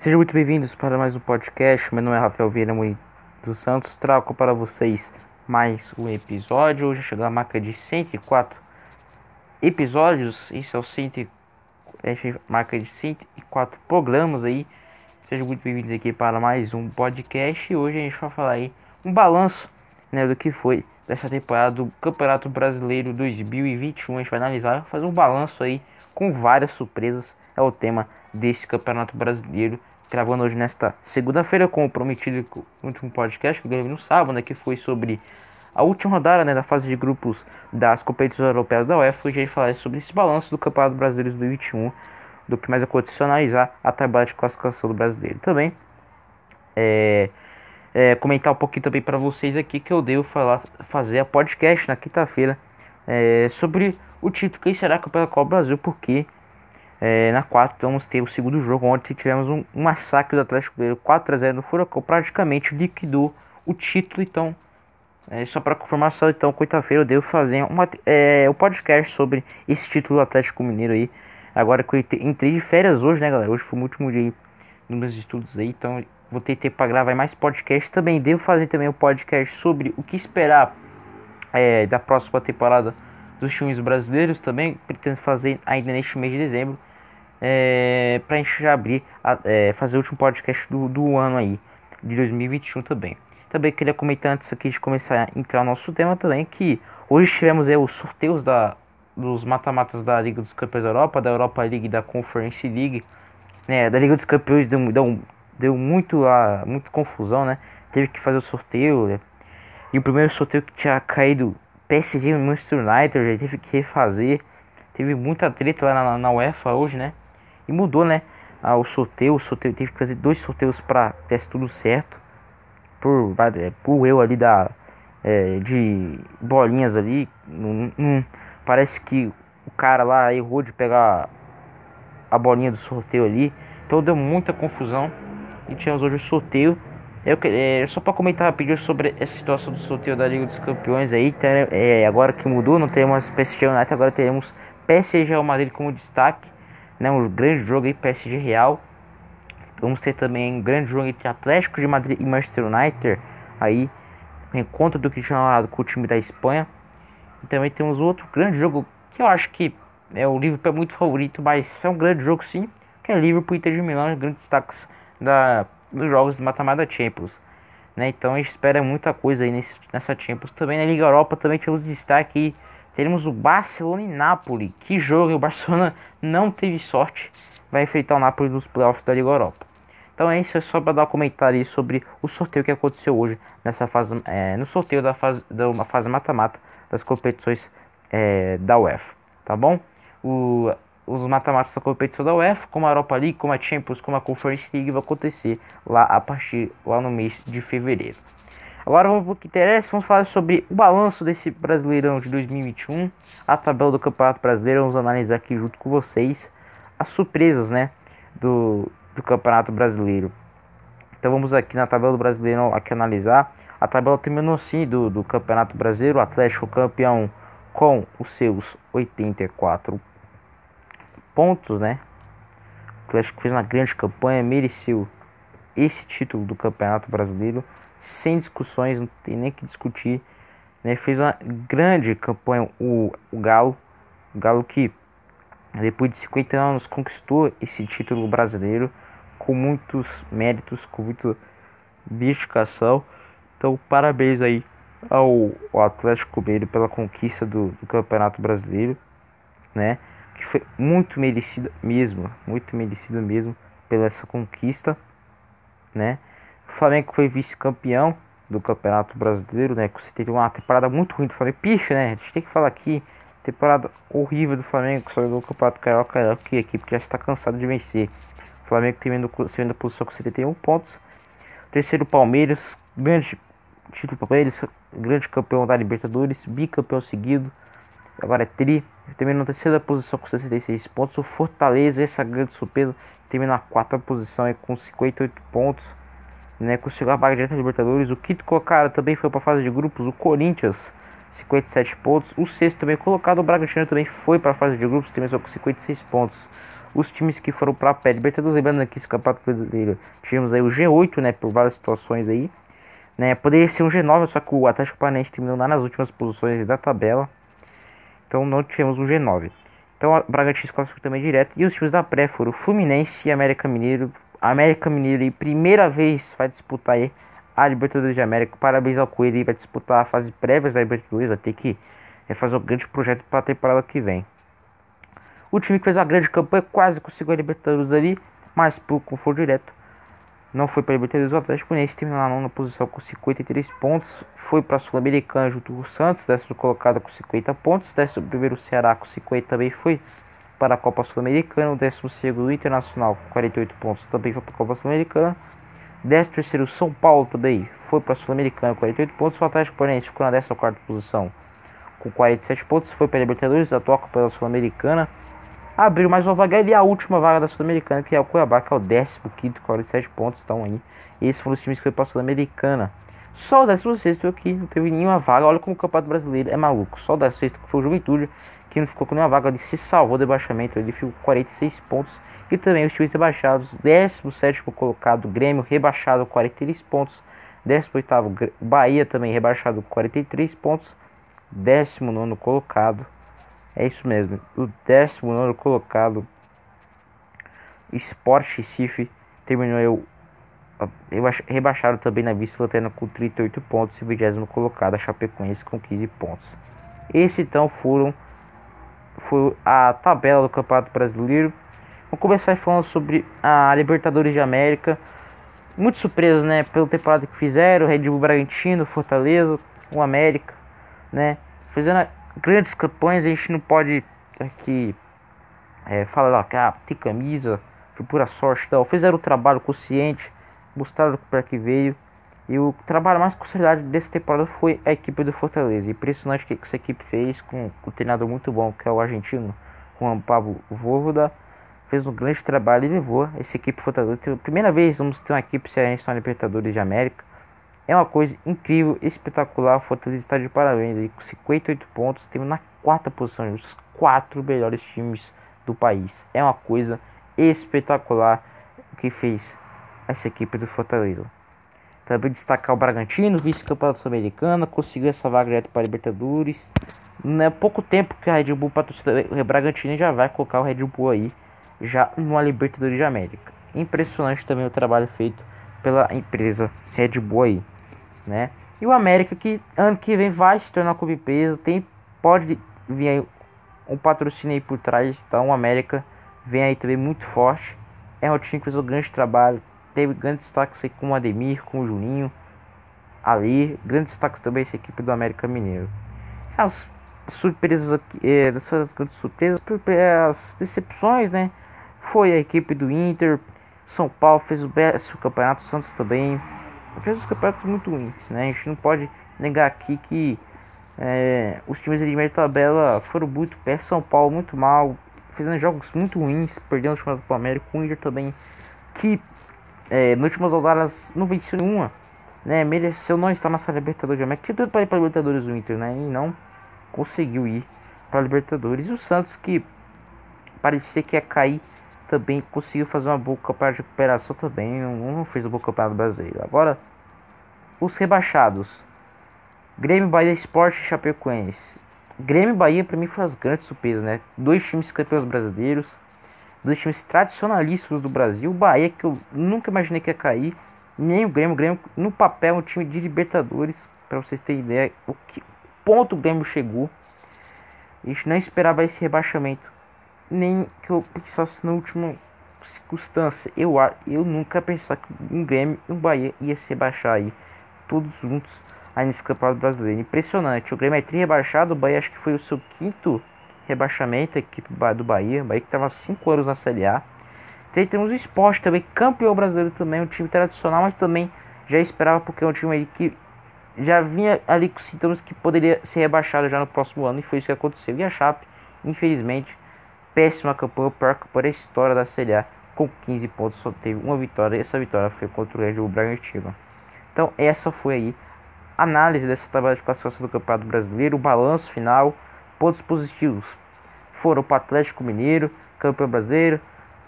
Sejam muito bem-vindos para mais um podcast. Meu nome é Rafael Vieira dos Santos. Trago para vocês mais um episódio. Hoje chegou a marca de 104 episódios. Isso é o 100, é marca de 104 programas aí. Sejam muito bem-vindos aqui para mais um podcast. E hoje a gente vai falar aí um balanço né, do que foi dessa temporada do Campeonato Brasileiro 2021. A gente vai analisar, fazer um balanço aí com várias surpresas. É o tema desse Campeonato Brasileiro gravando hoje nesta segunda-feira, como prometido no último podcast que gravei no sábado, né, que foi sobre a última rodada né, da fase de grupos das competições europeias da UEFA. Hoje a gente falar sobre esse balanço do Campeonato Brasileiro 2021, do que mais aconteceu, analisar a tabela de classificação do brasileiro também. É, é, comentar um pouquinho também para vocês aqui que eu devo falar, fazer a podcast na quinta-feira é, sobre o título que será Campeonato da Copa Brasil, porque é, na quarta vamos ter o segundo jogo. Ontem tivemos um, um massacre do Atlético Mineiro 4 a 0 no Furacão, praticamente liquidou o título. Então, é, só para confirmação, então, quarta-feira eu devo fazer uma, é, podcast sobre esse título do Atlético Mineiro aí. Agora que eu entrei de férias hoje, né, galera? Hoje foi o último dia nos meus estudos aí, então vou ter tempo para gravar mais podcast também. Devo fazer também um podcast sobre o que esperar é, da próxima temporada dos times brasileiros também. Pretendo fazer ainda neste mês de dezembro é, para a gente já abrir, a, é, fazer o último podcast do, do ano aí, de 2021 também. Também queria comentar antes aqui de começar a entrar no nosso tema também, que hoje tivemos aí os sorteios da, dos mata-matas da Liga dos Campeões da Europa, da Europa League da Conference League. Né, da Liga dos Campeões deu, deu, deu muito, a, muito confusão, né? Teve que fazer o sorteio. Né? E o primeiro sorteio que tinha caído PSG e Manchester United, já teve que refazer. Teve muita treta lá na, na UEFA hoje, né? E mudou, né? Ah, o sorteio, o sorteio teve que fazer dois sorteios para ter tudo certo. Por, é, por eu ali da é, de bolinhas ali, parece que o cara lá errou de pegar a bolinha do sorteio ali. Então deu muita confusão. E tínhamos hoje o sorteio. Eu, é, só para comentar rapidinho sobre essa situação do sorteio da Liga dos Campeões aí. é, agora que mudou, não temos PSG United, agora teremos PSG Real Madrid como destaque né, um grande jogo aí PSG Real. Vamos ter também um grande jogo entre Atlético de Madrid e Manchester United. Aí, encontro do Cristiano Ronaldo com o time da Espanha. E também temos outro grande jogo que eu acho que é o Liverpool é muito favorito, mas é um grande jogo sim, que é Liverpool e Inter de Milão, grandes destaques da, dos jogos de mata-mata Champions. Né? Então a gente espera muita coisa aí nesse, nessa Champions. Também na Liga Europa também temos destaque teremos o Barcelona e Napoli. Que jogo! O Barcelona não teve sorte. Vai enfrentar o Napoli nos playoffs da Liga Europa. Então é isso, é só para dar um comentário sobre o sorteio que aconteceu hoje nessa fase, é, no sorteio da fase da fase mata-mata das competições é, da UEFA, tá bom? O, os mata-matas da competição da UEFA, como a Europa League, como a Champions, como a Conference League, vai acontecer lá a partir lá no mês de fevereiro. Agora vamos para o que interessa, vamos falar sobre o balanço desse Brasileirão de 2021, a tabela do Campeonato Brasileiro, vamos analisar aqui junto com vocês as surpresas, né, do, do Campeonato Brasileiro. Então vamos aqui na tabela do Brasileiro aqui analisar. A tabela terminou assim do, do Campeonato Brasileiro, o Atlético campeão com os seus 84 pontos, né? O Atlético fez uma grande campanha, mereceu esse título do Campeonato Brasileiro sem discussões, não tem nem que discutir. Né? Fez uma grande campanha o, o Galo, o Galo que depois de 50 anos conquistou esse título brasileiro com muitos méritos, com muita dedicação. Então, parabéns aí ao, ao Atlético Mineiro pela conquista do, do, Campeonato Brasileiro, né? Que foi muito merecida mesmo, muito merecida mesmo pela essa conquista, né? Flamengo foi vice-campeão do Campeonato Brasileiro, né? Que teve uma temporada muito ruim do Flamengo. Pife, né? A gente tem que falar aqui. Temporada horrível do Flamengo, que só jogou o Campeonato Carioca aqui, a equipe já está cansada de vencer. O Flamengo terminou segunda posição com 71 pontos. Terceiro Palmeiras, grande título Palmeiras, grande campeão da Libertadores, bicampeão seguido. Agora é tri, terminou na terceira posição com 66 pontos. O Fortaleza, essa grande surpresa, terminou na quarta posição com 58 pontos né, conseguiu a vaga direta da Libertadores. O quinto colocado também foi para a fase de grupos, o Corinthians, 57 pontos. O sexto também colocado, o Bragantino também foi para a fase de grupos, também só com 56 pontos. os times que foram para a pé Libertadores, lembrando aqui esse Campeonato Brasileiro, tivemos aí o G8, né, por várias situações aí, né, poderia ser um G9, só que o Atlético Paranaense terminou lá nas últimas posições da tabela, então não tivemos um G9. Então o Bragantino classificou também direto, e os times da pré foram Fluminense e América Mineiro, América Mineiro e primeira vez vai disputar a Libertadores de América, parabéns ao Coelho, vai disputar a fase prévia da Libertadores, vai ter que é, fazer um grande projeto para a temporada que vem. O time que fez uma grande campanha quase conseguiu a Libertadores ali, mas por conforto direto não foi para a Libertadores. O Atlético Mineiro terminou na nona posição com 53 pontos, foi para a Sul-Americana junto com o Santos, décimo colocado com 50 pontos, décimo primeiro o Ceará com 50 também foi para a Copa Sul-Americana, o décimo segundo o Internacional com 48 pontos também foi para a Copa Sul-Americana. Décimo terceiro São Paulo também foi para a Sul-Americana com 48 pontos. O Atlético Paranaense ficou na 14 quarta posição com 47 pontos, foi para a Libertadores, a toca pela Sul-Americana abriu mais uma vaga ali, a última vaga da Sul-Americana, que é o Cuiabá, que é o 15 com 47 pontos, estão aí. E esses foram os times que foi para a Sul-Americana. Só o 16 aqui, não teve nenhuma vaga. Olha como o Campeonato Brasileiro é maluco. Só o 16 que foi o Juventude, que não ficou com nenhuma vaga, se salvou do rebaixamento, ele ficou com 46 pontos. E também os times rebaixados, 17 colocado, Grêmio rebaixado 43 pontos. 18 Bahia também rebaixado 43 pontos. 19 colocado é isso mesmo. O 19 colocado, Sport Recife, terminou rebaixado também na vice-lanterna com 38 pontos e 20 colocado a Chapecoense com 15 pontos. Esse então foram foi a tabela do Campeonato Brasileiro. Vamos começar falando sobre a Libertadores de América. Muito surpresas, né, pela temporada que fizeram, Red Bull Bragantino, Fortaleza, o América, né, fazendo grandes campanhas, a gente não pode aqui é, falar que ah, tem camisa, foi pura sorte tal. Fizeram o trabalho consciente, mostraram para que veio. E o trabalho mais consolidado dessa temporada foi a equipe do Fortaleza. Impressionante o que essa equipe fez com, um treinador muito bom, que é o argentino Juan Pablo Vovoda. Fez um grande trabalho e levou essa equipe Fortaleza. Pela primeira vez vamos ter uma equipe cearense na Libertadores de América. É uma coisa incrível, espetacular. O Fortaleza está de parabéns aí, com 58 pontos. Temos na quarta posição, os quatro melhores times do país. É uma coisa espetacular o que fez essa equipe do Fortaleza. Também destacar o Bragantino, vice-campeão sul-americana, conseguiu essa vaga direto para a Libertadores. Não é pouco tempo que a Red Bull patrocina o Bragantino já vai colocar o Red Bull aí já numa Libertadores de América. Impressionante também o trabalho feito pela empresa Red Bull aí né? E o América que ano que vem vai se tornar clube peso, tem pode vir aí um patrocínio aí por trás, então o América vem aí também muito forte. É um time que fez um grande trabalho, teve grandes destaques aí com o Ademir, com o Juninho, ali, grandes destaques também essa equipe do América Mineiro. As surpresas aqui, é, as grandes surpresas, as decepções, né? Foi a equipe do Inter, São Paulo fez o belo campeonato, Santos também, fez os campeonatos muito ruins, né? A gente não pode negar aqui que é, os times de meio tabela foram muito pé, São Paulo muito mal, fazendo jogos muito ruins, perdendo o chamado do América, o Inter também, que é, nas últimas rodadas não venceu nenhuma, né? Mereceu não estar nessa Libertadores América, tinha tudo para ir para Libertadores o Inter, né? E não conseguiu ir para Libertadores. E o Santos que parecia que ia cair também conseguiu fazer uma boa campanha de recuperação também, não, não fez uma boa campanha brasileiro. Agora, os rebaixados. Grêmio, Bahia, Sport e Chapecoense. Grêmio e Bahia para mim foram as grandes surpresas, né? Dois times campeões brasileiros, dois times tradicionalíssimos do Brasil. O Bahia que eu nunca imaginei que ia cair, nem o Grêmio, o Grêmio no papel é um time de Libertadores, para vocês terem ideia o que ponto o Grêmio chegou. A gente não esperava esse rebaixamento nem que eu pensasse na última circunstância. Eu, eu nunca pensava que um Grêmio e um Bahia ia se rebaixar aí, todos juntos aí nesse campeonato brasileiro. Impressionante. O Grêmio é tri rebaixado, o Bahia acho que foi o seu quinto rebaixamento, a equipe do Bahia. Bahia que estava 5 anos na Série A. Tem, temos o esporte também, campeão brasileiro também, um time tradicional, mas também já esperava porque é um time que já vinha ali com sintomas que poderia ser rebaixado já no próximo ano e foi isso que aconteceu. E a Chape, infelizmente, péssima campanha, pior por a história da Série A, com 15 pontos, só teve uma vitória, e essa vitória foi contra o Red Bragantino. Então essa foi aí a análise dessa tabela de classificação do Campeonato Brasileiro, o balanço final, pontos positivos foram para o Atlético Mineiro, campeão brasileiro,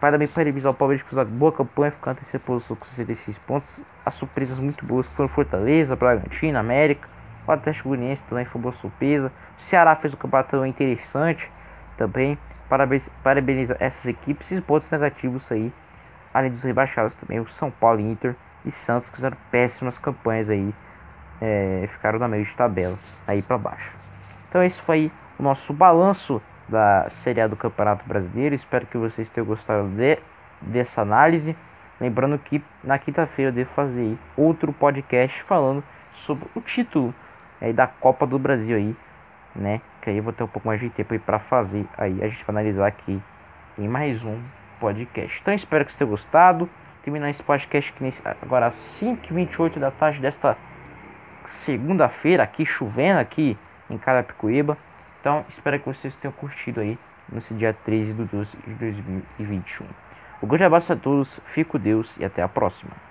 Parabéns parabenizar o Palmeiras que fez uma boa campanha, ficando em terceira posição com 66 pontos. As surpresas muito boas foram Fortaleza, Bragantino, América. O Atlético Goianiense também foi boa surpresa. O Ceará fez um campeonato interessante também. Parabéns, parabenizar essas equipes. Esses pontos negativos aí. Além dos rebaixados também, o São Paulo Inter e Santos que fizeram péssimas campanhas aí. É, ficaram na meio de tabela, aí para baixo. Então esse foi o nosso balanço da Série A do Campeonato Brasileiro. Espero que vocês tenham gostado de, dessa análise. Lembrando que na quinta-feira eu devo fazer outro podcast falando sobre o título aí da Copa do Brasil aí, né? Que aí eu vou ter um pouco mais de tempo aí para fazer aí. A gente vai analisar aqui em mais um podcast. Então espero que vocês tenham gostado. Terminar esse podcast que agora às 5h28 da tarde desta segunda-feira aqui chovendo aqui em Carapicuíba. Então, espero que vocês tenham curtido aí nesse dia 13 de 12 de 2021. Um grande abraço a todos, fico Deus e até a próxima.